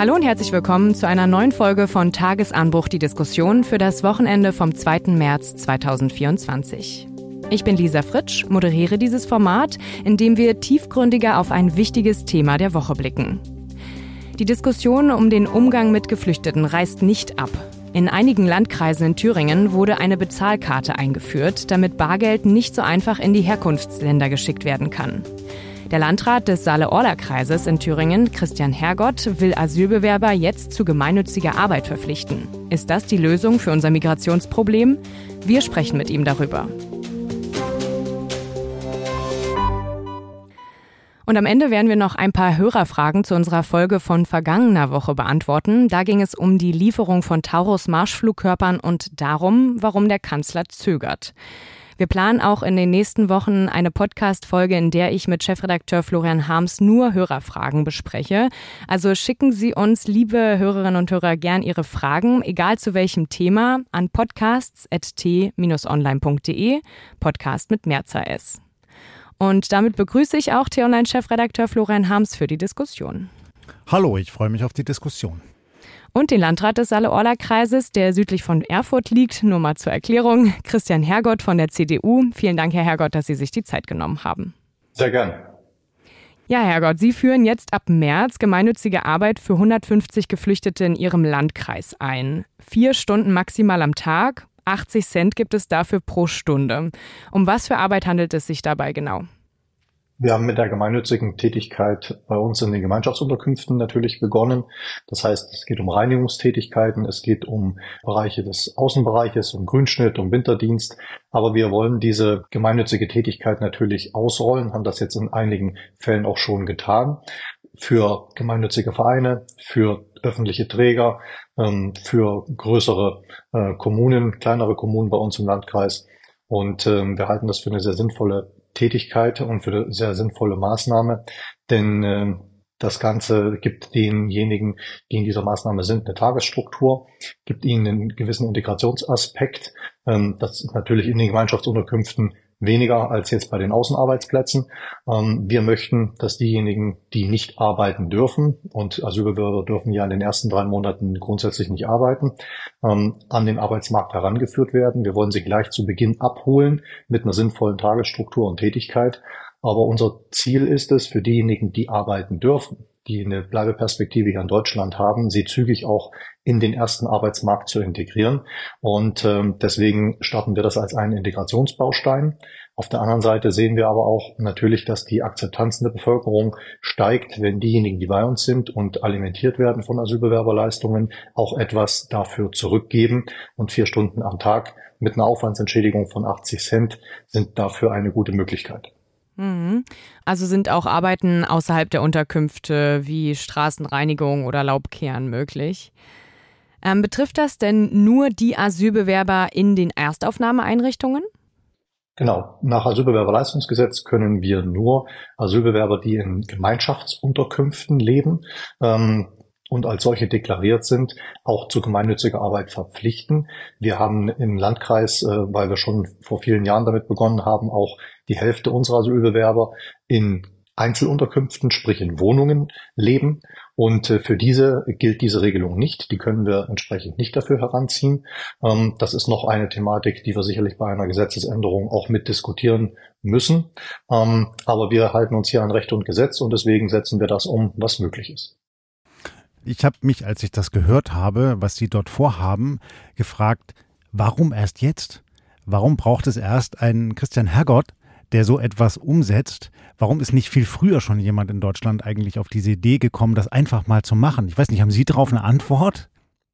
Hallo und herzlich willkommen zu einer neuen Folge von Tagesanbruch die Diskussion für das Wochenende vom 2. März 2024. Ich bin Lisa Fritsch, moderiere dieses Format, in dem wir tiefgründiger auf ein wichtiges Thema der Woche blicken. Die Diskussion um den Umgang mit Geflüchteten reißt nicht ab. In einigen Landkreisen in Thüringen wurde eine Bezahlkarte eingeführt, damit Bargeld nicht so einfach in die Herkunftsländer geschickt werden kann. Der Landrat des Saale-Orla-Kreises in Thüringen, Christian Hergott, will Asylbewerber jetzt zu gemeinnütziger Arbeit verpflichten. Ist das die Lösung für unser Migrationsproblem? Wir sprechen mit ihm darüber. Und am Ende werden wir noch ein paar Hörerfragen zu unserer Folge von vergangener Woche beantworten. Da ging es um die Lieferung von Taurus-Marschflugkörpern und darum, warum der Kanzler zögert. Wir planen auch in den nächsten Wochen eine Podcast-Folge, in der ich mit Chefredakteur Florian Harms nur Hörerfragen bespreche. Also schicken Sie uns, liebe Hörerinnen und Hörer, gern Ihre Fragen, egal zu welchem Thema, an podcasts.t-online.de, Podcast mit Mehrzahl S. Und damit begrüße ich auch T-Online-Chefredakteur Florian Harms für die Diskussion. Hallo, ich freue mich auf die Diskussion. Und den Landrat des Saale-Orla-Kreises, der südlich von Erfurt liegt, nur mal zur Erklärung, Christian Hergott von der CDU. Vielen Dank, Herr Hergott, dass Sie sich die Zeit genommen haben. Sehr gern. Ja, Herrgott, Sie führen jetzt ab März gemeinnützige Arbeit für 150 Geflüchtete in Ihrem Landkreis ein. Vier Stunden maximal am Tag 80 Cent gibt es dafür pro Stunde. Um was für Arbeit handelt es sich dabei genau? Wir haben mit der gemeinnützigen Tätigkeit bei uns in den Gemeinschaftsunterkünften natürlich begonnen. Das heißt, es geht um Reinigungstätigkeiten, es geht um Bereiche des Außenbereiches, um Grünschnitt, um Winterdienst. Aber wir wollen diese gemeinnützige Tätigkeit natürlich ausrollen, haben das jetzt in einigen Fällen auch schon getan. Für gemeinnützige Vereine, für öffentliche Träger, ähm, für größere äh, Kommunen, kleinere Kommunen bei uns im Landkreis. Und ähm, wir halten das für eine sehr sinnvolle Tätigkeit und für eine sehr sinnvolle Maßnahme, denn äh, das Ganze gibt denjenigen, die in dieser Maßnahme sind, eine Tagesstruktur, gibt ihnen einen gewissen Integrationsaspekt, ähm, das natürlich in den Gemeinschaftsunterkünften weniger als jetzt bei den Außenarbeitsplätzen. Ähm, wir möchten, dass diejenigen, die nicht arbeiten dürfen, und Asylbewerber dürfen ja in den ersten drei Monaten grundsätzlich nicht arbeiten, ähm, an den Arbeitsmarkt herangeführt werden. Wir wollen sie gleich zu Beginn abholen mit einer sinnvollen Tagesstruktur und Tätigkeit. Aber unser Ziel ist es, für diejenigen, die arbeiten dürfen, die eine Bleibeperspektive hier in Deutschland haben, sie zügig auch in den ersten Arbeitsmarkt zu integrieren. Und ähm, deswegen starten wir das als einen Integrationsbaustein. Auf der anderen Seite sehen wir aber auch natürlich, dass die Akzeptanz in der Bevölkerung steigt, wenn diejenigen, die bei uns sind und alimentiert werden von Asylbewerberleistungen, auch etwas dafür zurückgeben. Und vier Stunden am Tag mit einer Aufwandsentschädigung von 80 Cent sind dafür eine gute Möglichkeit. Mhm. Also sind auch Arbeiten außerhalb der Unterkünfte wie Straßenreinigung oder Laubkehren möglich. Ähm, betrifft das denn nur die Asylbewerber in den Erstaufnahmeeinrichtungen? Genau. Nach Asylbewerberleistungsgesetz können wir nur Asylbewerber, die in Gemeinschaftsunterkünften leben, ähm, und als solche deklariert sind, auch zu gemeinnütziger Arbeit verpflichten. Wir haben im Landkreis, äh, weil wir schon vor vielen Jahren damit begonnen haben, auch die Hälfte unserer Asylbewerber in Einzelunterkünften, sprich in Wohnungen leben. Und äh, für diese gilt diese Regelung nicht. Die können wir entsprechend nicht dafür heranziehen. Ähm, das ist noch eine Thematik, die wir sicherlich bei einer Gesetzesänderung auch mit diskutieren müssen. Ähm, aber wir halten uns hier an Recht und Gesetz und deswegen setzen wir das um, was möglich ist. Ich habe mich, als ich das gehört habe, was Sie dort vorhaben, gefragt, warum erst jetzt? Warum braucht es erst einen Christian Hergott, der so etwas umsetzt. Warum ist nicht viel früher schon jemand in Deutschland eigentlich auf diese Idee gekommen, das einfach mal zu machen? Ich weiß nicht, haben Sie darauf eine Antwort?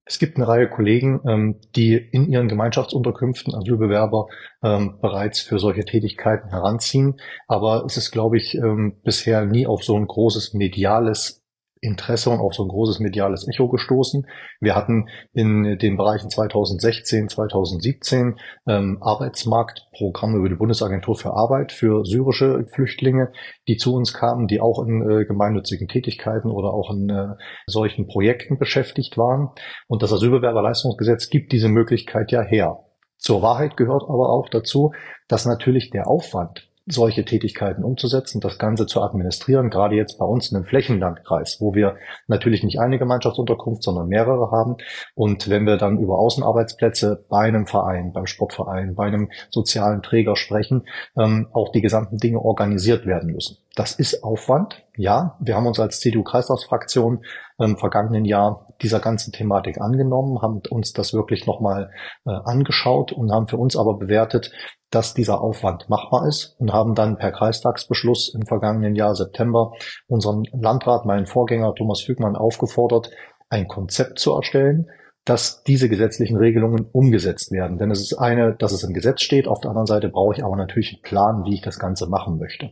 Es gibt eine Reihe Kollegen, ähm, die in ihren Gemeinschaftsunterkünften Asylbewerber ähm, bereits für solche Tätigkeiten heranziehen. Aber es ist, glaube ich, ähm, bisher nie auf so ein großes mediales Interesse und auf so ein großes mediales Echo gestoßen. Wir hatten in den Bereichen 2016, 2017 ähm, Arbeitsmarktprogramme über die Bundesagentur für Arbeit für syrische Flüchtlinge, die zu uns kamen, die auch in äh, gemeinnützigen Tätigkeiten oder auch in äh, solchen Projekten beschäftigt waren. Und das Asylbewerberleistungsgesetz gibt diese Möglichkeit ja her. Zur Wahrheit gehört aber auch dazu, dass natürlich der Aufwand solche Tätigkeiten umzusetzen, das Ganze zu administrieren, gerade jetzt bei uns in einem Flächenlandkreis, wo wir natürlich nicht eine Gemeinschaftsunterkunft, sondern mehrere haben. Und wenn wir dann über Außenarbeitsplätze bei einem Verein, beim Sportverein, bei einem sozialen Träger sprechen, ähm, auch die gesamten Dinge organisiert werden müssen. Das ist Aufwand. Ja, wir haben uns als CDU-Kreislaufsfraktion im vergangenen Jahr dieser ganzen Thematik angenommen, haben uns das wirklich nochmal äh, angeschaut und haben für uns aber bewertet, dass dieser Aufwand machbar ist und haben dann per Kreistagsbeschluss im vergangenen Jahr September unseren Landrat, meinen Vorgänger Thomas Fügmann, aufgefordert, ein Konzept zu erstellen, dass diese gesetzlichen Regelungen umgesetzt werden. Denn es ist eine, dass es im Gesetz steht. Auf der anderen Seite brauche ich aber natürlich einen Plan, wie ich das Ganze machen möchte.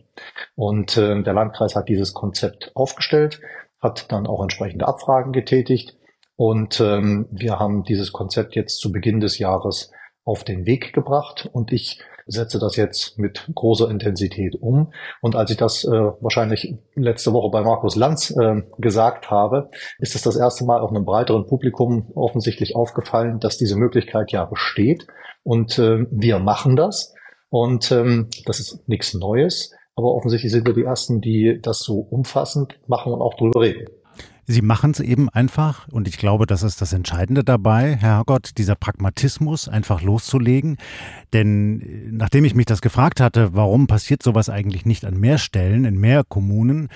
Und äh, der Landkreis hat dieses Konzept aufgestellt, hat dann auch entsprechende Abfragen getätigt. Und ähm, wir haben dieses Konzept jetzt zu Beginn des Jahres auf den Weg gebracht und ich setze das jetzt mit großer Intensität um. Und als ich das äh, wahrscheinlich letzte Woche bei Markus Lanz äh, gesagt habe, ist es das erste Mal auch einem breiteren Publikum offensichtlich aufgefallen, dass diese Möglichkeit ja besteht. Und äh, wir machen das. Und ähm, das ist nichts Neues. Aber offensichtlich sind wir die Ersten, die das so umfassend machen und auch drüber reden. Sie machen es eben einfach und ich glaube, das ist das Entscheidende dabei, Herr Gott, dieser Pragmatismus einfach loszulegen. Denn äh, nachdem ich mich das gefragt hatte, warum passiert sowas eigentlich nicht an mehr Stellen, in mehr Kommunen,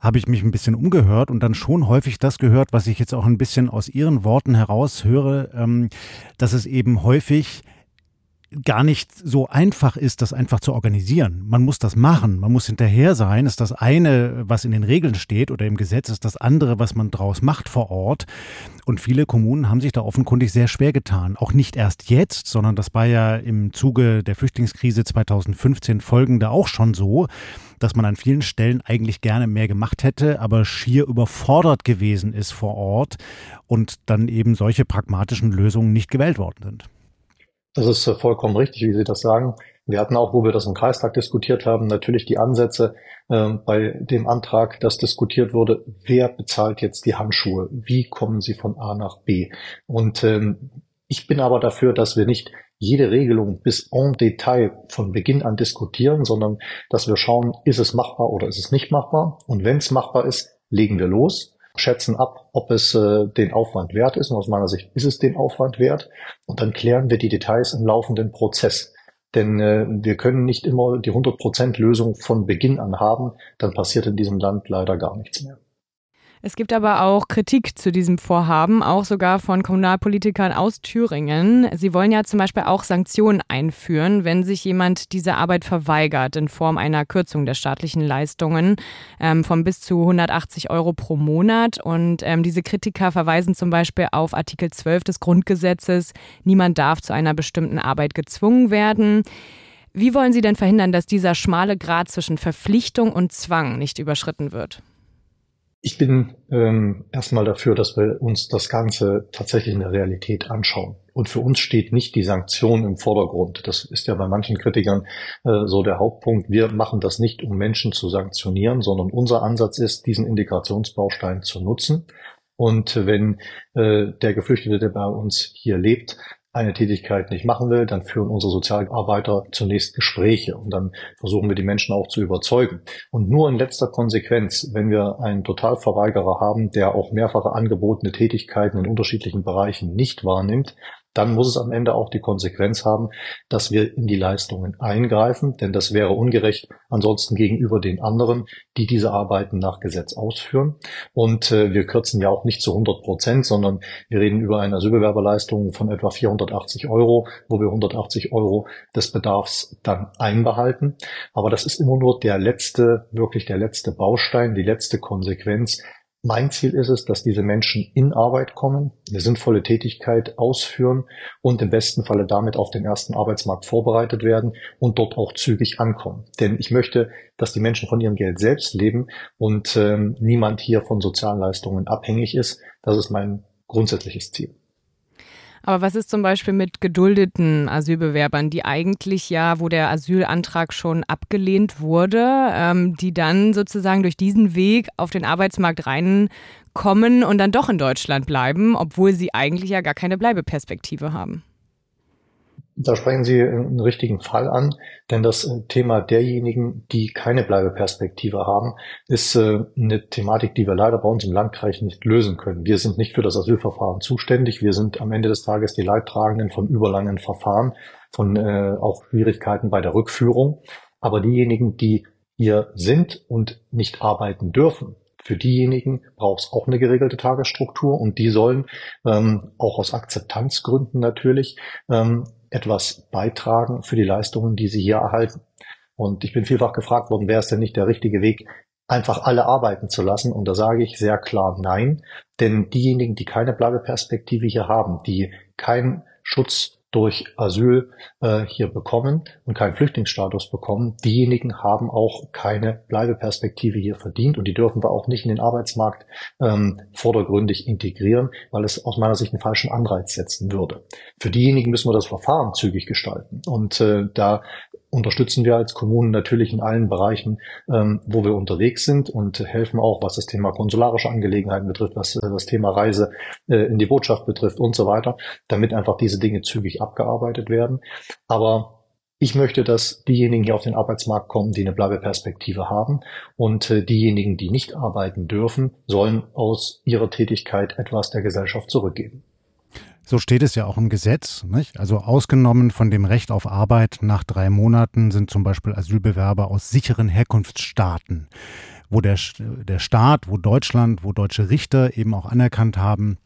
habe ich mich ein bisschen umgehört und dann schon häufig das gehört, was ich jetzt auch ein bisschen aus Ihren Worten heraus höre, ähm, dass es eben häufig gar nicht so einfach ist, das einfach zu organisieren. Man muss das machen, man muss hinterher sein, ist das eine, was in den Regeln steht oder im Gesetz, ist das andere, was man draus macht vor Ort. Und viele Kommunen haben sich da offenkundig sehr schwer getan. Auch nicht erst jetzt, sondern das war ja im Zuge der Flüchtlingskrise 2015 folgende auch schon so, dass man an vielen Stellen eigentlich gerne mehr gemacht hätte, aber schier überfordert gewesen ist vor Ort und dann eben solche pragmatischen Lösungen nicht gewählt worden sind. Das ist äh, vollkommen richtig, wie Sie das sagen. Wir hatten auch, wo wir das im Kreistag diskutiert haben, natürlich die Ansätze äh, bei dem Antrag, das diskutiert wurde, wer bezahlt jetzt die Handschuhe? Wie kommen sie von A nach B? Und ähm, ich bin aber dafür, dass wir nicht jede Regelung bis en Detail von Beginn an diskutieren, sondern dass wir schauen, ist es machbar oder ist es nicht machbar? Und wenn es machbar ist, legen wir los schätzen ab, ob es äh, den Aufwand wert ist. Und aus meiner Sicht ist es den Aufwand wert. Und dann klären wir die Details im laufenden Prozess. Denn äh, wir können nicht immer die 100% Lösung von Beginn an haben. Dann passiert in diesem Land leider gar nichts mehr. Es gibt aber auch Kritik zu diesem Vorhaben, auch sogar von Kommunalpolitikern aus Thüringen. Sie wollen ja zum Beispiel auch Sanktionen einführen, wenn sich jemand diese Arbeit verweigert in Form einer Kürzung der staatlichen Leistungen ähm, von bis zu 180 Euro pro Monat. Und ähm, diese Kritiker verweisen zum Beispiel auf Artikel 12 des Grundgesetzes. Niemand darf zu einer bestimmten Arbeit gezwungen werden. Wie wollen Sie denn verhindern, dass dieser schmale Grad zwischen Verpflichtung und Zwang nicht überschritten wird? Ich bin ähm, erstmal dafür, dass wir uns das Ganze tatsächlich in der Realität anschauen. Und für uns steht nicht die Sanktion im Vordergrund. Das ist ja bei manchen Kritikern äh, so der Hauptpunkt. Wir machen das nicht, um Menschen zu sanktionieren, sondern unser Ansatz ist, diesen Integrationsbaustein zu nutzen. Und wenn äh, der Geflüchtete, der bei uns hier lebt, eine Tätigkeit nicht machen will, dann führen unsere Sozialarbeiter zunächst Gespräche und dann versuchen wir die Menschen auch zu überzeugen. Und nur in letzter Konsequenz, wenn wir einen Totalverweigerer haben, der auch mehrfache angebotene Tätigkeiten in unterschiedlichen Bereichen nicht wahrnimmt, dann muss es am Ende auch die Konsequenz haben, dass wir in die Leistungen eingreifen, denn das wäre ungerecht ansonsten gegenüber den anderen, die diese Arbeiten nach Gesetz ausführen. Und äh, wir kürzen ja auch nicht zu 100 Prozent, sondern wir reden über eine Asylbewerberleistung von etwa 480 Euro, wo wir 180 Euro des Bedarfs dann einbehalten. Aber das ist immer nur der letzte, wirklich der letzte Baustein, die letzte Konsequenz, mein Ziel ist es, dass diese Menschen in Arbeit kommen, eine sinnvolle Tätigkeit ausführen und im besten Falle damit auf den ersten Arbeitsmarkt vorbereitet werden und dort auch zügig ankommen. Denn ich möchte, dass die Menschen von ihrem Geld selbst leben und ähm, niemand hier von Sozialleistungen abhängig ist. Das ist mein grundsätzliches Ziel. Aber was ist zum Beispiel mit geduldeten Asylbewerbern, die eigentlich ja, wo der Asylantrag schon abgelehnt wurde, ähm, die dann sozusagen durch diesen Weg auf den Arbeitsmarkt reinkommen und dann doch in Deutschland bleiben, obwohl sie eigentlich ja gar keine Bleibeperspektive haben? Da sprechen Sie einen richtigen Fall an, denn das äh, Thema derjenigen, die keine Bleibeperspektive haben, ist äh, eine Thematik, die wir leider bei uns im Landkreis nicht lösen können. Wir sind nicht für das Asylverfahren zuständig. Wir sind am Ende des Tages die Leidtragenden von überlangen Verfahren, von äh, auch Schwierigkeiten bei der Rückführung. Aber diejenigen, die hier sind und nicht arbeiten dürfen, für diejenigen braucht es auch eine geregelte Tagesstruktur und die sollen ähm, auch aus Akzeptanzgründen natürlich ähm, etwas beitragen für die Leistungen, die sie hier erhalten. Und ich bin vielfach gefragt worden, wäre es denn nicht der richtige Weg, einfach alle arbeiten zu lassen? Und da sage ich sehr klar nein, denn diejenigen, die keine Bleibeperspektive hier haben, die keinen Schutz durch Asyl äh, hier bekommen und keinen Flüchtlingsstatus bekommen, diejenigen haben auch keine Bleibeperspektive hier verdient und die dürfen wir auch nicht in den Arbeitsmarkt ähm, vordergründig integrieren, weil es aus meiner Sicht einen falschen Anreiz setzen würde. Für diejenigen müssen wir das Verfahren zügig gestalten und äh, da unterstützen wir als Kommunen natürlich in allen Bereichen, ähm, wo wir unterwegs sind und helfen auch, was das Thema konsularische Angelegenheiten betrifft, was äh, das Thema Reise äh, in die Botschaft betrifft und so weiter, damit einfach diese Dinge zügig abgearbeitet werden. Aber ich möchte, dass diejenigen hier auf den Arbeitsmarkt kommen, die eine Bleibeperspektive haben und äh, diejenigen, die nicht arbeiten dürfen, sollen aus ihrer Tätigkeit etwas der Gesellschaft zurückgeben. So steht es ja auch im Gesetz. Nicht? Also ausgenommen von dem Recht auf Arbeit nach drei Monaten sind zum Beispiel Asylbewerber aus sicheren Herkunftsstaaten, wo der, der Staat, wo Deutschland, wo deutsche Richter eben auch anerkannt haben,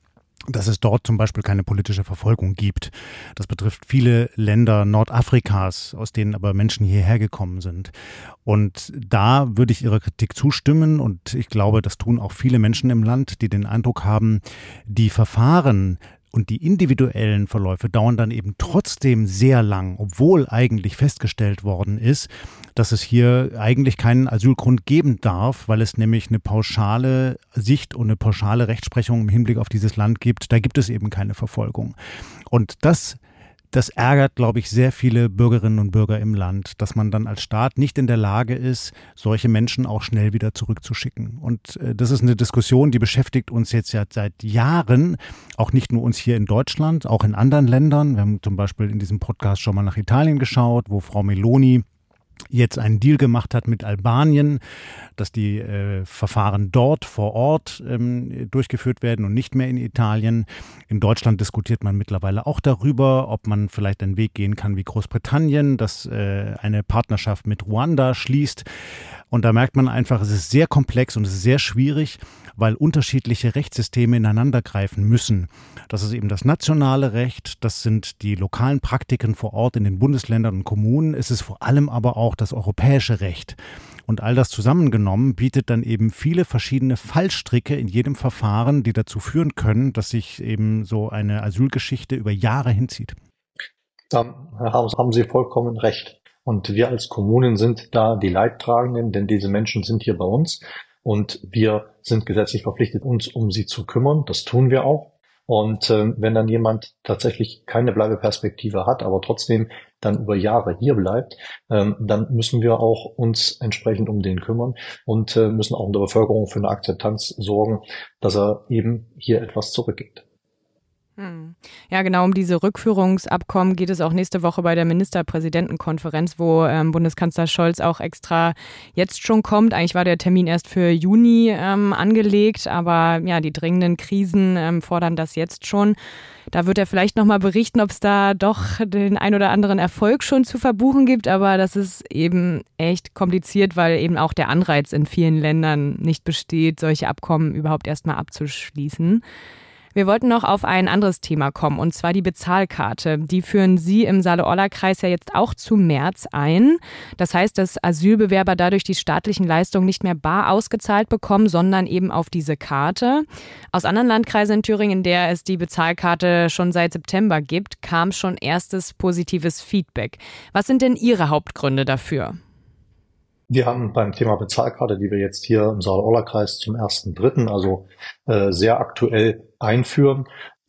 dass es dort zum Beispiel keine politische Verfolgung gibt. Das betrifft viele Länder Nordafrikas, aus denen aber Menschen hierher gekommen sind. Und da würde ich Ihrer Kritik zustimmen und ich glaube, das tun auch viele Menschen im Land, die den Eindruck haben, die Verfahren und die individuellen Verläufe dauern dann eben trotzdem sehr lang, obwohl eigentlich festgestellt worden ist, dass es hier eigentlich keinen Asylgrund geben darf, weil es nämlich eine pauschale Sicht und eine pauschale Rechtsprechung im Hinblick auf dieses Land gibt. Da gibt es eben keine Verfolgung. Und das das ärgert, glaube ich, sehr viele Bürgerinnen und Bürger im Land, dass man dann als Staat nicht in der Lage ist, solche Menschen auch schnell wieder zurückzuschicken. Und äh, das ist eine Diskussion, die beschäftigt uns jetzt ja seit Jahren, auch nicht nur uns hier in Deutschland, auch in anderen Ländern. Wir haben zum Beispiel in diesem Podcast schon mal nach Italien geschaut, wo Frau Meloni jetzt einen Deal gemacht hat mit Albanien, dass die äh, Verfahren dort vor Ort ähm, durchgeführt werden und nicht mehr in Italien. In Deutschland diskutiert man mittlerweile auch darüber, ob man vielleicht einen Weg gehen kann wie Großbritannien, das äh, eine Partnerschaft mit Ruanda schließt. Und da merkt man einfach, es ist sehr komplex und es ist sehr schwierig, weil unterschiedliche Rechtssysteme ineinandergreifen müssen. Das ist eben das nationale Recht, das sind die lokalen Praktiken vor Ort in den Bundesländern und Kommunen, es ist vor allem aber auch das europäische Recht. Und all das zusammengenommen bietet dann eben viele verschiedene Fallstricke in jedem Verfahren, die dazu führen können, dass sich eben so eine Asylgeschichte über Jahre hinzieht. Da haben Sie vollkommen recht. Und wir als Kommunen sind da die Leidtragenden, denn diese Menschen sind hier bei uns und wir sind gesetzlich verpflichtet, uns um sie zu kümmern. Das tun wir auch. Und äh, wenn dann jemand tatsächlich keine Bleibeperspektive hat, aber trotzdem dann über Jahre hier bleibt, ähm, dann müssen wir auch uns entsprechend um den kümmern und äh, müssen auch in der Bevölkerung für eine Akzeptanz sorgen, dass er eben hier etwas zurückgibt. Hm. Ja, genau um diese Rückführungsabkommen geht es auch nächste Woche bei der Ministerpräsidentenkonferenz, wo ähm, Bundeskanzler Scholz auch extra jetzt schon kommt. Eigentlich war der Termin erst für Juni ähm, angelegt, aber ja, die dringenden Krisen ähm, fordern das jetzt schon. Da wird er vielleicht nochmal berichten, ob es da doch den ein oder anderen Erfolg schon zu verbuchen gibt, aber das ist eben echt kompliziert, weil eben auch der Anreiz in vielen Ländern nicht besteht, solche Abkommen überhaupt erstmal abzuschließen. Wir wollten noch auf ein anderes Thema kommen, und zwar die Bezahlkarte. Die führen Sie im Saale-Orla-Kreis ja jetzt auch zu März ein. Das heißt, dass Asylbewerber dadurch die staatlichen Leistungen nicht mehr bar ausgezahlt bekommen, sondern eben auf diese Karte. Aus anderen Landkreisen in Thüringen, in der es die Bezahlkarte schon seit September gibt, kam schon erstes positives Feedback. Was sind denn Ihre Hauptgründe dafür? Wir haben beim Thema Bezahlkarte, die wir jetzt hier im Saale-Orla-Kreis zum ersten Dritten, also äh, sehr aktuell einführen,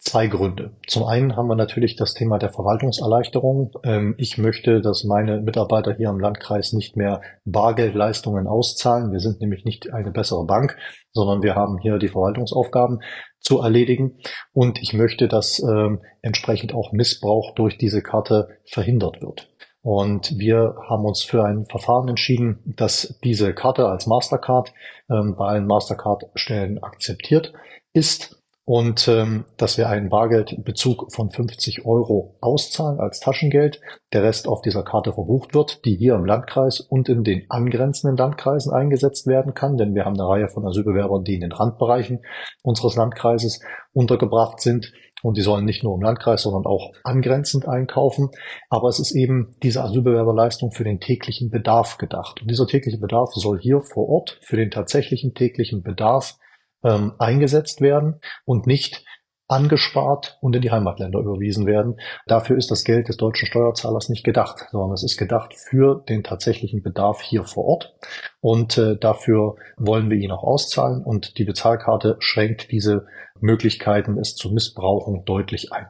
Zwei Gründe. Zum einen haben wir natürlich das Thema der Verwaltungserleichterung. Ähm, ich möchte, dass meine Mitarbeiter hier im Landkreis nicht mehr Bargeldleistungen auszahlen. Wir sind nämlich nicht eine bessere Bank, sondern wir haben hier die Verwaltungsaufgaben zu erledigen. Und ich möchte, dass ähm, entsprechend auch Missbrauch durch diese Karte verhindert wird. Und wir haben uns für ein Verfahren entschieden, dass diese Karte als Mastercard ähm, bei allen Mastercard-Stellen akzeptiert ist und ähm, dass wir einen Bargeldbezug von 50 Euro auszahlen als Taschengeld, der Rest auf dieser Karte verbucht wird, die hier im Landkreis und in den angrenzenden Landkreisen eingesetzt werden kann, denn wir haben eine Reihe von Asylbewerbern, die in den Randbereichen unseres Landkreises untergebracht sind und die sollen nicht nur im Landkreis, sondern auch angrenzend einkaufen. Aber es ist eben diese Asylbewerberleistung für den täglichen Bedarf gedacht. Und dieser tägliche Bedarf soll hier vor Ort für den tatsächlichen täglichen Bedarf ähm, eingesetzt werden und nicht angespart und in die Heimatländer überwiesen werden. Dafür ist das Geld des deutschen Steuerzahlers nicht gedacht, sondern es ist gedacht für den tatsächlichen Bedarf hier vor Ort. Und äh, dafür wollen wir ihn auch auszahlen. Und die Bezahlkarte schränkt diese Möglichkeiten, es zu missbrauchen, deutlich ein.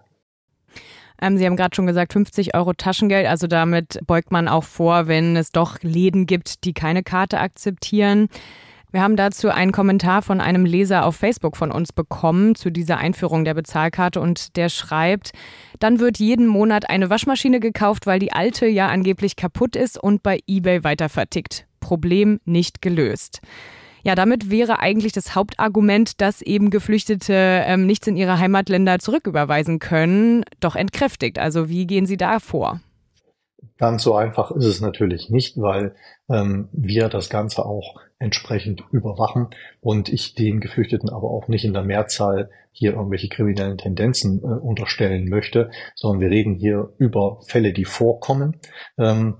Ähm, Sie haben gerade schon gesagt, 50 Euro Taschengeld. Also damit beugt man auch vor, wenn es doch Läden gibt, die keine Karte akzeptieren. Wir haben dazu einen Kommentar von einem Leser auf Facebook von uns bekommen zu dieser Einführung der Bezahlkarte und der schreibt, dann wird jeden Monat eine Waschmaschine gekauft, weil die alte ja angeblich kaputt ist und bei eBay weitervertickt. Problem nicht gelöst. Ja, damit wäre eigentlich das Hauptargument, dass eben Geflüchtete ähm, nichts in ihre Heimatländer zurücküberweisen können, doch entkräftigt. Also wie gehen Sie da vor? Ganz so einfach ist es natürlich nicht, weil ähm, wir das Ganze auch entsprechend überwachen und ich den Geflüchteten aber auch nicht in der Mehrzahl hier irgendwelche kriminellen Tendenzen äh, unterstellen möchte, sondern wir reden hier über Fälle, die vorkommen. Ähm,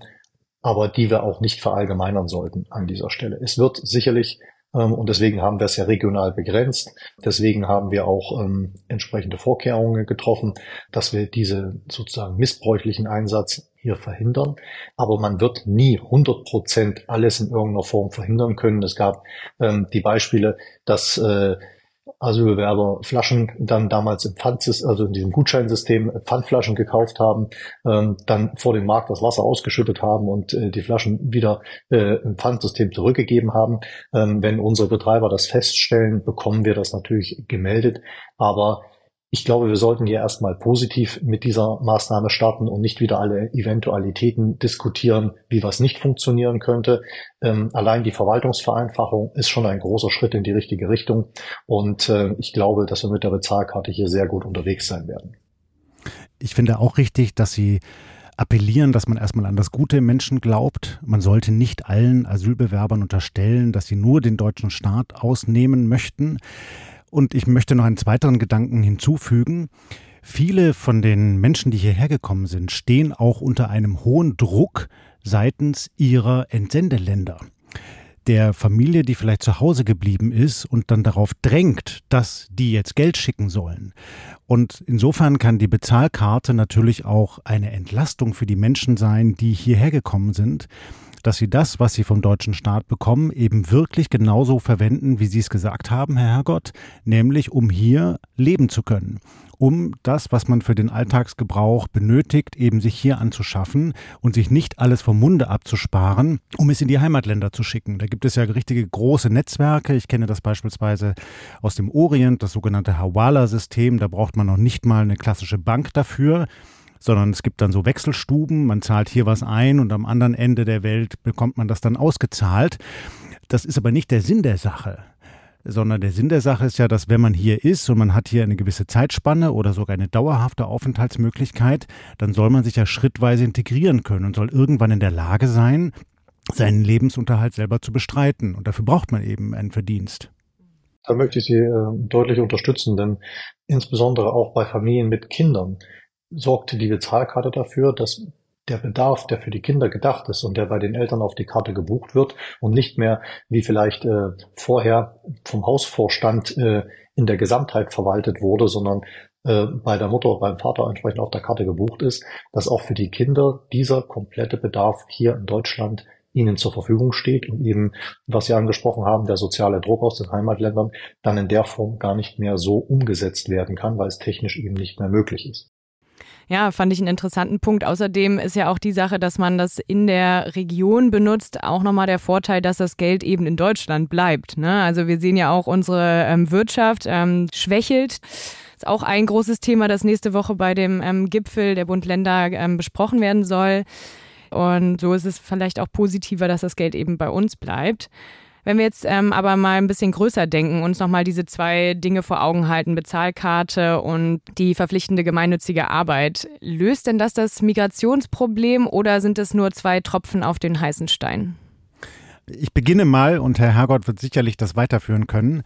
aber die wir auch nicht verallgemeinern sollten an dieser Stelle. Es wird sicherlich und deswegen haben wir es ja regional begrenzt. Deswegen haben wir auch ähm, entsprechende Vorkehrungen getroffen, dass wir diese sozusagen missbräuchlichen Einsatz hier verhindern. Aber man wird nie 100 Prozent alles in irgendeiner Form verhindern können. Es gab ähm, die Beispiele, dass äh, Asylbewerber Flaschen dann damals im Pfand, also in diesem Gutscheinsystem Pfandflaschen gekauft haben, ähm, dann vor dem Markt das Wasser ausgeschüttet haben und äh, die Flaschen wieder äh, im Pfandsystem zurückgegeben haben. Ähm, wenn unsere Betreiber das feststellen, bekommen wir das natürlich gemeldet. Aber ich glaube, wir sollten hier erstmal positiv mit dieser Maßnahme starten und nicht wieder alle Eventualitäten diskutieren, wie was nicht funktionieren könnte. Ähm, allein die Verwaltungsvereinfachung ist schon ein großer Schritt in die richtige Richtung. Und äh, ich glaube, dass wir mit der Bezahlkarte hier sehr gut unterwegs sein werden. Ich finde auch richtig, dass Sie appellieren, dass man erstmal an das Gute im Menschen glaubt. Man sollte nicht allen Asylbewerbern unterstellen, dass sie nur den deutschen Staat ausnehmen möchten. Und ich möchte noch einen zweiten Gedanken hinzufügen. Viele von den Menschen, die hierher gekommen sind, stehen auch unter einem hohen Druck seitens ihrer Entsendeländer. Der Familie, die vielleicht zu Hause geblieben ist und dann darauf drängt, dass die jetzt Geld schicken sollen. Und insofern kann die Bezahlkarte natürlich auch eine Entlastung für die Menschen sein, die hierher gekommen sind dass sie das, was sie vom deutschen Staat bekommen, eben wirklich genauso verwenden, wie Sie es gesagt haben, Herr Herrgott, nämlich um hier leben zu können um das, was man für den Alltagsgebrauch benötigt, eben sich hier anzuschaffen und sich nicht alles vom Munde abzusparen, um es in die Heimatländer zu schicken. Da gibt es ja richtige große Netzwerke. Ich kenne das beispielsweise aus dem Orient, das sogenannte Hawala-System. Da braucht man noch nicht mal eine klassische Bank dafür sondern es gibt dann so Wechselstuben, man zahlt hier was ein und am anderen Ende der Welt bekommt man das dann ausgezahlt. Das ist aber nicht der Sinn der Sache sondern der Sinn der Sache ist ja, dass wenn man hier ist und man hat hier eine gewisse Zeitspanne oder sogar eine dauerhafte Aufenthaltsmöglichkeit, dann soll man sich ja schrittweise integrieren können und soll irgendwann in der Lage sein, seinen Lebensunterhalt selber zu bestreiten. Und dafür braucht man eben einen Verdienst. Da möchte ich Sie äh, deutlich unterstützen, denn insbesondere auch bei Familien mit Kindern sorgte die Bezahlkarte dafür, dass der Bedarf, der für die Kinder gedacht ist und der bei den Eltern auf die Karte gebucht wird und nicht mehr wie vielleicht äh, vorher vom Hausvorstand äh, in der Gesamtheit verwaltet wurde, sondern äh, bei der Mutter, beim Vater entsprechend auf der Karte gebucht ist, dass auch für die Kinder dieser komplette Bedarf hier in Deutschland ihnen zur Verfügung steht und eben, was Sie angesprochen haben, der soziale Druck aus den Heimatländern dann in der Form gar nicht mehr so umgesetzt werden kann, weil es technisch eben nicht mehr möglich ist. Ja, fand ich einen interessanten Punkt. Außerdem ist ja auch die Sache, dass man das in der Region benutzt, auch nochmal der Vorteil, dass das Geld eben in Deutschland bleibt. Ne? Also wir sehen ja auch, unsere ähm, Wirtschaft ähm, schwächelt. Ist auch ein großes Thema, das nächste Woche bei dem ähm, Gipfel der Bund-Länder ähm, besprochen werden soll. Und so ist es vielleicht auch positiver, dass das Geld eben bei uns bleibt. Wenn wir jetzt ähm, aber mal ein bisschen größer denken, uns nochmal diese zwei Dinge vor Augen halten, Bezahlkarte und die verpflichtende gemeinnützige Arbeit, löst denn das das Migrationsproblem oder sind es nur zwei Tropfen auf den heißen Stein? Ich beginne mal und Herr Hergott wird sicherlich das weiterführen können.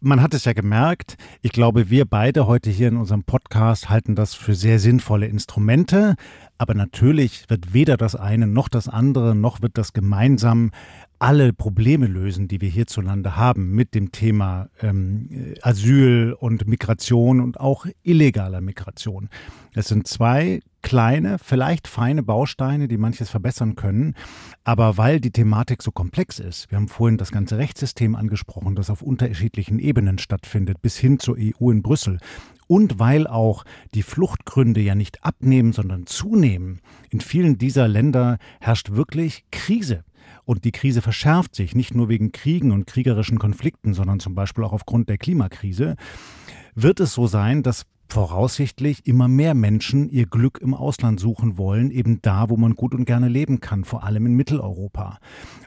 Man hat es ja gemerkt, ich glaube, wir beide heute hier in unserem Podcast halten das für sehr sinnvolle Instrumente. Aber natürlich wird weder das eine noch das andere, noch wird das gemeinsam alle Probleme lösen, die wir hierzulande haben mit dem Thema ähm, Asyl und Migration und auch illegaler Migration. Es sind zwei kleine, vielleicht feine Bausteine, die manches verbessern können. Aber weil die Thematik so komplex ist, wir haben vorhin das ganze Rechtssystem angesprochen, das auf unterschiedlichen Ebenen stattfindet, bis hin zur EU in Brüssel. Und weil auch die Fluchtgründe ja nicht abnehmen, sondern zunehmen. In vielen dieser Länder herrscht wirklich Krise. Und die Krise verschärft sich, nicht nur wegen Kriegen und kriegerischen Konflikten, sondern zum Beispiel auch aufgrund der Klimakrise. Wird es so sein, dass voraussichtlich immer mehr Menschen ihr Glück im Ausland suchen wollen, eben da, wo man gut und gerne leben kann, vor allem in Mitteleuropa.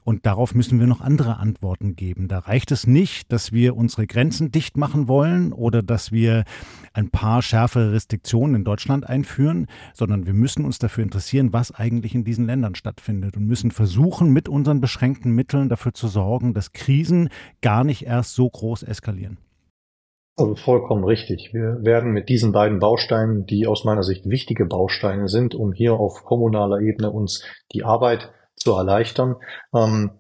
Und darauf müssen wir noch andere Antworten geben. Da reicht es nicht, dass wir unsere Grenzen dicht machen wollen oder dass wir ein paar schärfere Restriktionen in Deutschland einführen, sondern wir müssen uns dafür interessieren, was eigentlich in diesen Ländern stattfindet und müssen versuchen, mit unseren beschränkten Mitteln dafür zu sorgen, dass Krisen gar nicht erst so groß eskalieren. Also vollkommen richtig. Wir werden mit diesen beiden Bausteinen, die aus meiner Sicht wichtige Bausteine sind, um hier auf kommunaler Ebene uns die Arbeit zu erleichtern, ähm,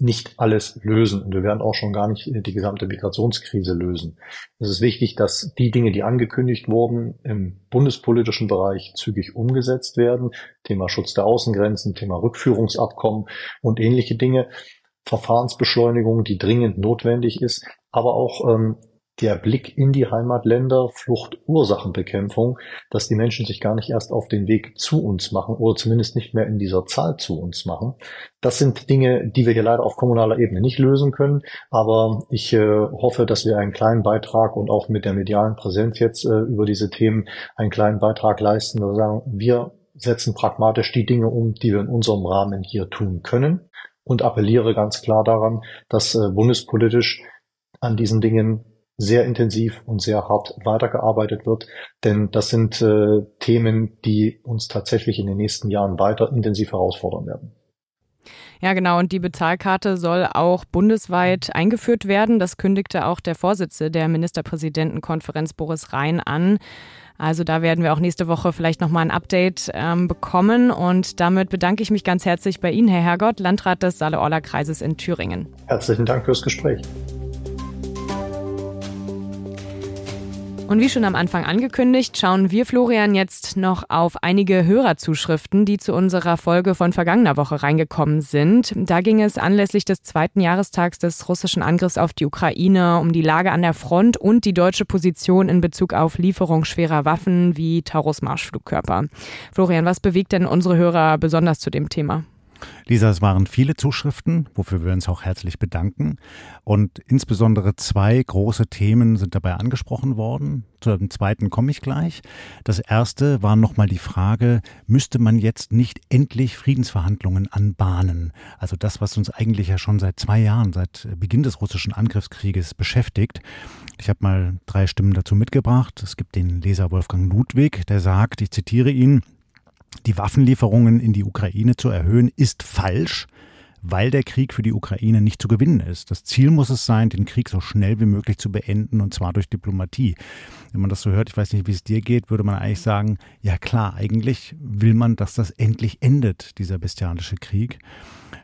nicht alles lösen. Und wir werden auch schon gar nicht die gesamte Migrationskrise lösen. Es ist wichtig, dass die Dinge, die angekündigt wurden, im bundespolitischen Bereich zügig umgesetzt werden. Thema Schutz der Außengrenzen, Thema Rückführungsabkommen und ähnliche Dinge. Verfahrensbeschleunigung, die dringend notwendig ist, aber auch ähm, der Blick in die Heimatländer, Fluchtursachenbekämpfung, dass die Menschen sich gar nicht erst auf den Weg zu uns machen oder zumindest nicht mehr in dieser Zahl zu uns machen. Das sind Dinge, die wir hier leider auf kommunaler Ebene nicht lösen können. Aber ich äh, hoffe, dass wir einen kleinen Beitrag und auch mit der medialen Präsenz jetzt äh, über diese Themen einen kleinen Beitrag leisten. Wir sagen, wir setzen pragmatisch die Dinge um, die wir in unserem Rahmen hier tun können und appelliere ganz klar daran, dass äh, bundespolitisch an diesen Dingen sehr intensiv und sehr hart weitergearbeitet wird. Denn das sind äh, Themen, die uns tatsächlich in den nächsten Jahren weiter intensiv herausfordern werden. Ja, genau. Und die Bezahlkarte soll auch bundesweit eingeführt werden. Das kündigte auch der Vorsitzende der Ministerpräsidentenkonferenz Boris Rhein an. Also da werden wir auch nächste Woche vielleicht nochmal ein Update ähm, bekommen. Und damit bedanke ich mich ganz herzlich bei Ihnen, Herr Hergott, Landrat des Saale-Orla-Kreises in Thüringen. Herzlichen Dank fürs Gespräch. Und wie schon am Anfang angekündigt, schauen wir Florian jetzt noch auf einige Hörerzuschriften, die zu unserer Folge von vergangener Woche reingekommen sind. Da ging es anlässlich des zweiten Jahrestags des russischen Angriffs auf die Ukraine um die Lage an der Front und die deutsche Position in Bezug auf Lieferung schwerer Waffen wie Taurus-Marschflugkörper. Florian, was bewegt denn unsere Hörer besonders zu dem Thema? Lisa, es waren viele Zuschriften, wofür wir uns auch herzlich bedanken. Und insbesondere zwei große Themen sind dabei angesprochen worden. Zu dem zweiten komme ich gleich. Das erste war nochmal die Frage, müsste man jetzt nicht endlich Friedensverhandlungen anbahnen? Also das, was uns eigentlich ja schon seit zwei Jahren, seit Beginn des russischen Angriffskrieges beschäftigt. Ich habe mal drei Stimmen dazu mitgebracht. Es gibt den Leser Wolfgang Ludwig, der sagt, ich zitiere ihn, die Waffenlieferungen in die Ukraine zu erhöhen, ist falsch, weil der Krieg für die Ukraine nicht zu gewinnen ist. Das Ziel muss es sein, den Krieg so schnell wie möglich zu beenden, und zwar durch Diplomatie. Wenn man das so hört, ich weiß nicht, wie es dir geht, würde man eigentlich sagen, ja klar, eigentlich will man, dass das endlich endet, dieser bestialische Krieg.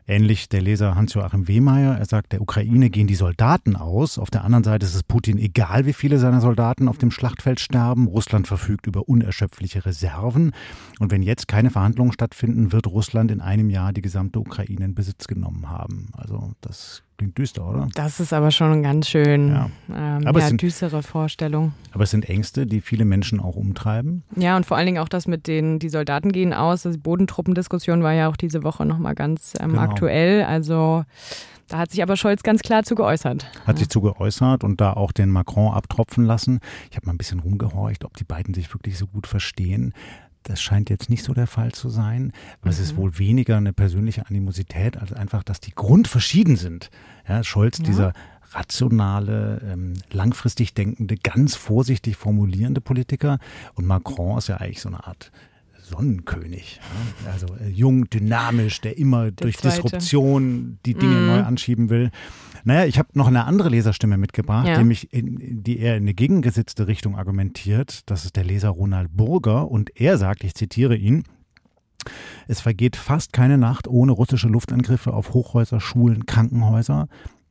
Ähnlich der Leser Hans-Joachim Wehmeier. Er sagt, der Ukraine gehen die Soldaten aus. Auf der anderen Seite ist es Putin egal, wie viele seiner Soldaten auf dem Schlachtfeld sterben. Russland verfügt über unerschöpfliche Reserven. Und wenn jetzt keine Verhandlungen stattfinden, wird Russland in einem Jahr die gesamte Ukraine in Besitz genommen haben. Also das Klingt düster, oder? Das ist aber schon ganz schön ja. Ähm, aber ja, sind, düstere Vorstellung. Aber es sind Ängste, die viele Menschen auch umtreiben. Ja, und vor allen Dingen auch das mit den, die Soldaten gehen aus. Die Bodentruppendiskussion war ja auch diese Woche nochmal ganz ähm, genau. aktuell. Also da hat sich aber Scholz ganz klar zu geäußert. Hat sich zu geäußert und da auch den Macron abtropfen lassen. Ich habe mal ein bisschen rumgehorcht, ob die beiden sich wirklich so gut verstehen. Das scheint jetzt nicht so der Fall zu sein. Aber mhm. es ist mhm. wohl weniger eine persönliche Animosität, als einfach, dass die grundverschieden sind. Ja, Scholz, ja. dieser rationale, ähm, langfristig denkende, ganz vorsichtig formulierende Politiker. Und Macron ist ja eigentlich so eine Art Sonnenkönig. Ja? Also äh, jung, dynamisch, der immer der durch Zweite. Disruption die Dinge mm. neu anschieben will. Naja, ich habe noch eine andere Leserstimme mitgebracht, ja. die, mich in, die eher in eine gegengesetzte Richtung argumentiert. Das ist der Leser Ronald Burger und er sagt, ich zitiere ihn, es vergeht fast keine Nacht ohne russische Luftangriffe auf Hochhäuser, Schulen, Krankenhäuser.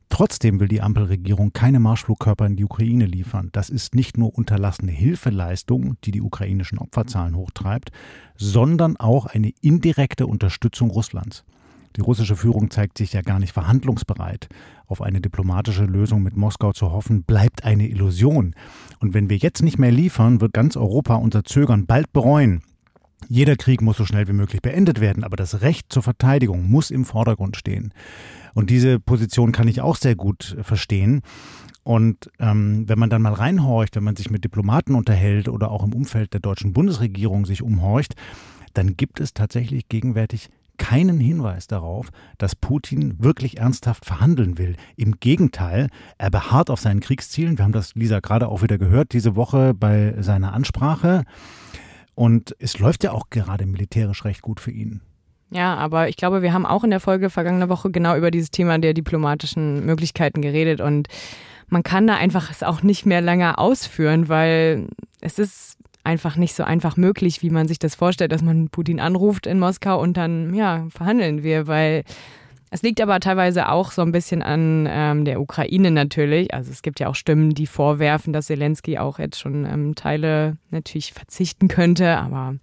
Trotzdem will die Ampelregierung keine Marschflugkörper in die Ukraine liefern. Das ist nicht nur unterlassene Hilfeleistung, die die ukrainischen Opferzahlen hochtreibt, sondern auch eine indirekte Unterstützung Russlands. Die russische Führung zeigt sich ja gar nicht verhandlungsbereit. Auf eine diplomatische Lösung mit Moskau zu hoffen, bleibt eine Illusion. Und wenn wir jetzt nicht mehr liefern, wird ganz Europa unser Zögern bald bereuen. Jeder Krieg muss so schnell wie möglich beendet werden, aber das Recht zur Verteidigung muss im Vordergrund stehen. Und diese Position kann ich auch sehr gut verstehen. Und ähm, wenn man dann mal reinhorcht, wenn man sich mit Diplomaten unterhält oder auch im Umfeld der deutschen Bundesregierung sich umhorcht, dann gibt es tatsächlich gegenwärtig keinen Hinweis darauf, dass Putin wirklich ernsthaft verhandeln will. Im Gegenteil, er beharrt auf seinen Kriegszielen. Wir haben das, Lisa, gerade auch wieder gehört, diese Woche bei seiner Ansprache. Und es läuft ja auch gerade militärisch recht gut für ihn. Ja, aber ich glaube, wir haben auch in der Folge vergangene Woche genau über dieses Thema der diplomatischen Möglichkeiten geredet und man kann da einfach es auch nicht mehr länger ausführen, weil es ist einfach nicht so einfach möglich, wie man sich das vorstellt, dass man Putin anruft in Moskau und dann, ja, verhandeln wir, weil es liegt aber teilweise auch so ein bisschen an ähm, der Ukraine natürlich. Also es gibt ja auch Stimmen, die vorwerfen, dass Zelensky auch jetzt schon ähm, Teile natürlich verzichten könnte, aber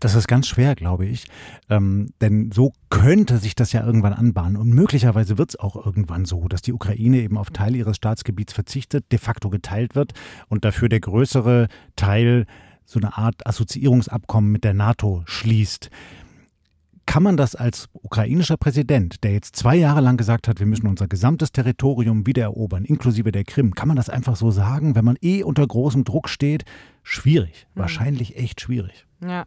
das ist ganz schwer, glaube ich. Ähm, denn so könnte sich das ja irgendwann anbahnen. Und möglicherweise wird es auch irgendwann so, dass die Ukraine eben auf Teile ihres Staatsgebiets verzichtet, de facto geteilt wird und dafür der größere Teil so eine Art Assoziierungsabkommen mit der NATO schließt. Kann man das als ukrainischer Präsident, der jetzt zwei Jahre lang gesagt hat, wir müssen unser gesamtes Territorium wiedererobern, inklusive der Krim, kann man das einfach so sagen, wenn man eh unter großem Druck steht? Schwierig, mhm. wahrscheinlich echt schwierig. Ja.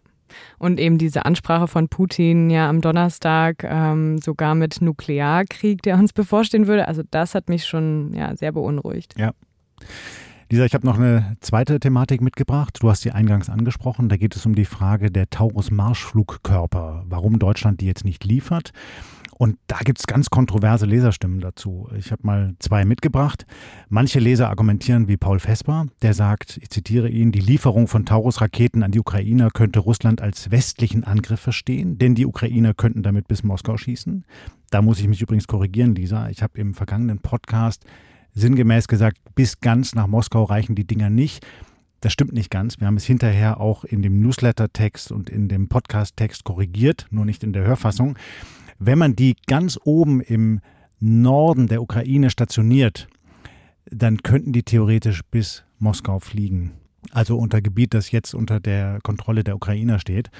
Und eben diese Ansprache von Putin ja am Donnerstag ähm, sogar mit Nuklearkrieg, der uns bevorstehen würde. Also das hat mich schon ja, sehr beunruhigt. Ja. Lisa, ich habe noch eine zweite Thematik mitgebracht. Du hast sie eingangs angesprochen. Da geht es um die Frage der Taurus-Marschflugkörper, warum Deutschland die jetzt nicht liefert. Und da gibt es ganz kontroverse Leserstimmen dazu. Ich habe mal zwei mitgebracht. Manche Leser argumentieren wie Paul Vesper, der sagt, ich zitiere ihn, die Lieferung von Taurus-Raketen an die Ukrainer könnte Russland als westlichen Angriff verstehen, denn die Ukrainer könnten damit bis Moskau schießen. Da muss ich mich übrigens korrigieren, Lisa. Ich habe im vergangenen Podcast sinngemäß gesagt, bis ganz nach Moskau reichen die Dinger nicht. Das stimmt nicht ganz. Wir haben es hinterher auch in dem Newsletter-Text und in dem Podcast-Text korrigiert, nur nicht in der Hörfassung. Wenn man die ganz oben im Norden der Ukraine stationiert, dann könnten die theoretisch bis Moskau fliegen. Also unter Gebiet, das jetzt unter der Kontrolle der Ukrainer steht.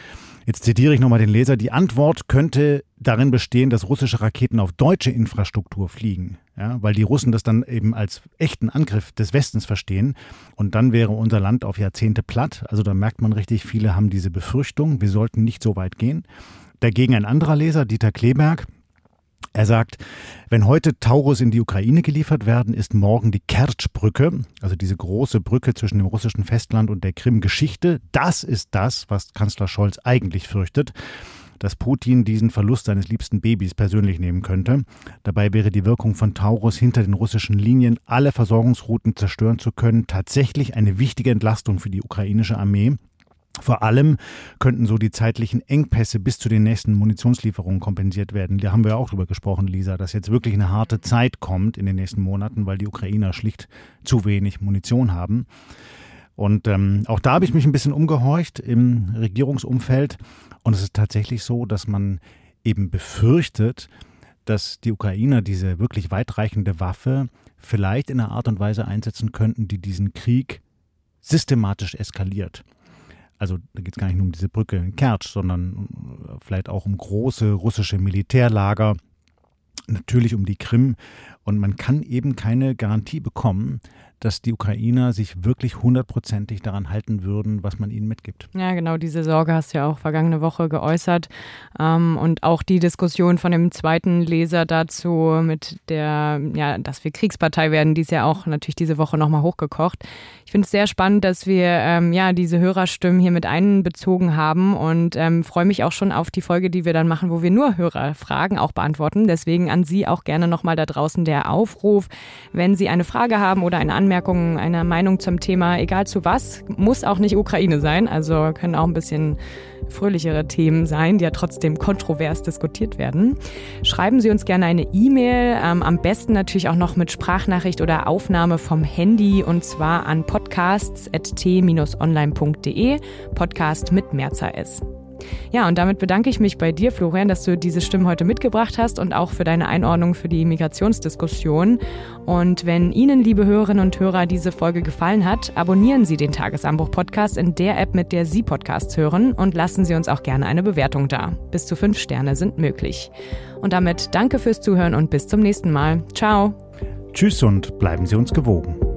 Jetzt zitiere ich nochmal den Leser. Die Antwort könnte darin bestehen, dass russische Raketen auf deutsche Infrastruktur fliegen. Ja, weil die Russen das dann eben als echten Angriff des Westens verstehen. Und dann wäre unser Land auf Jahrzehnte platt. Also da merkt man richtig, viele haben diese Befürchtung, wir sollten nicht so weit gehen. Dagegen ein anderer Leser, Dieter Kleberg, er sagt, wenn heute Taurus in die Ukraine geliefert werden, ist morgen die Kertschbrücke, also diese große Brücke zwischen dem russischen Festland und der Krim, Geschichte. Das ist das, was Kanzler Scholz eigentlich fürchtet. dass Putin diesen Verlust seines liebsten Babys persönlich nehmen könnte. Dabei wäre die Wirkung von Taurus hinter den russischen Linien, alle Versorgungsrouten zerstören zu können, tatsächlich eine wichtige Entlastung für die ukrainische Armee. Vor allem könnten so die zeitlichen Engpässe bis zu den nächsten Munitionslieferungen kompensiert werden. Da haben wir auch drüber gesprochen, Lisa, dass jetzt wirklich eine harte Zeit kommt in den nächsten Monaten, weil die Ukrainer schlicht zu wenig Munition haben. Und ähm, auch da habe ich mich ein bisschen umgehorcht im Regierungsumfeld. Und es ist tatsächlich so, dass man eben befürchtet, dass die Ukrainer diese wirklich weitreichende Waffe vielleicht in einer Art und Weise einsetzen könnten, die diesen Krieg systematisch eskaliert also da geht es gar nicht nur um diese Brücke in Kertsch, sondern äh, vielleicht auch um große russische Militärlager, natürlich um die Krim. Und man kann eben keine Garantie bekommen, dass die Ukrainer sich wirklich hundertprozentig daran halten würden, was man ihnen mitgibt. Ja, genau, diese Sorge hast du ja auch vergangene Woche geäußert. Ähm, und auch die Diskussion von dem zweiten Leser dazu mit der, ja, dass wir Kriegspartei werden, die ist ja auch natürlich diese Woche nochmal hochgekocht. Ich finde es sehr spannend, dass wir ähm, ja diese Hörerstimmen hier mit einbezogen haben und ähm, freue mich auch schon auf die Folge, die wir dann machen, wo wir nur Hörerfragen auch beantworten. Deswegen an Sie auch gerne nochmal da draußen der Aufruf, wenn Sie eine Frage haben oder eine Anmerkung Anmerkungen, eine Meinung zum Thema, egal zu was, muss auch nicht Ukraine sein. Also können auch ein bisschen fröhlichere Themen sein, die ja trotzdem kontrovers diskutiert werden. Schreiben Sie uns gerne eine E-Mail, ähm, am besten natürlich auch noch mit Sprachnachricht oder Aufnahme vom Handy und zwar an podcasts.t-online.de, Podcast mit Mehrzahl S. Ja, und damit bedanke ich mich bei dir, Florian, dass du diese Stimmen heute mitgebracht hast und auch für deine Einordnung für die Migrationsdiskussion. Und wenn Ihnen, liebe Hörerinnen und Hörer, diese Folge gefallen hat, abonnieren Sie den Tagesanbruch-Podcast in der App, mit der Sie Podcasts hören und lassen Sie uns auch gerne eine Bewertung da. Bis zu fünf Sterne sind möglich. Und damit danke fürs Zuhören und bis zum nächsten Mal. Ciao. Tschüss und bleiben Sie uns gewogen.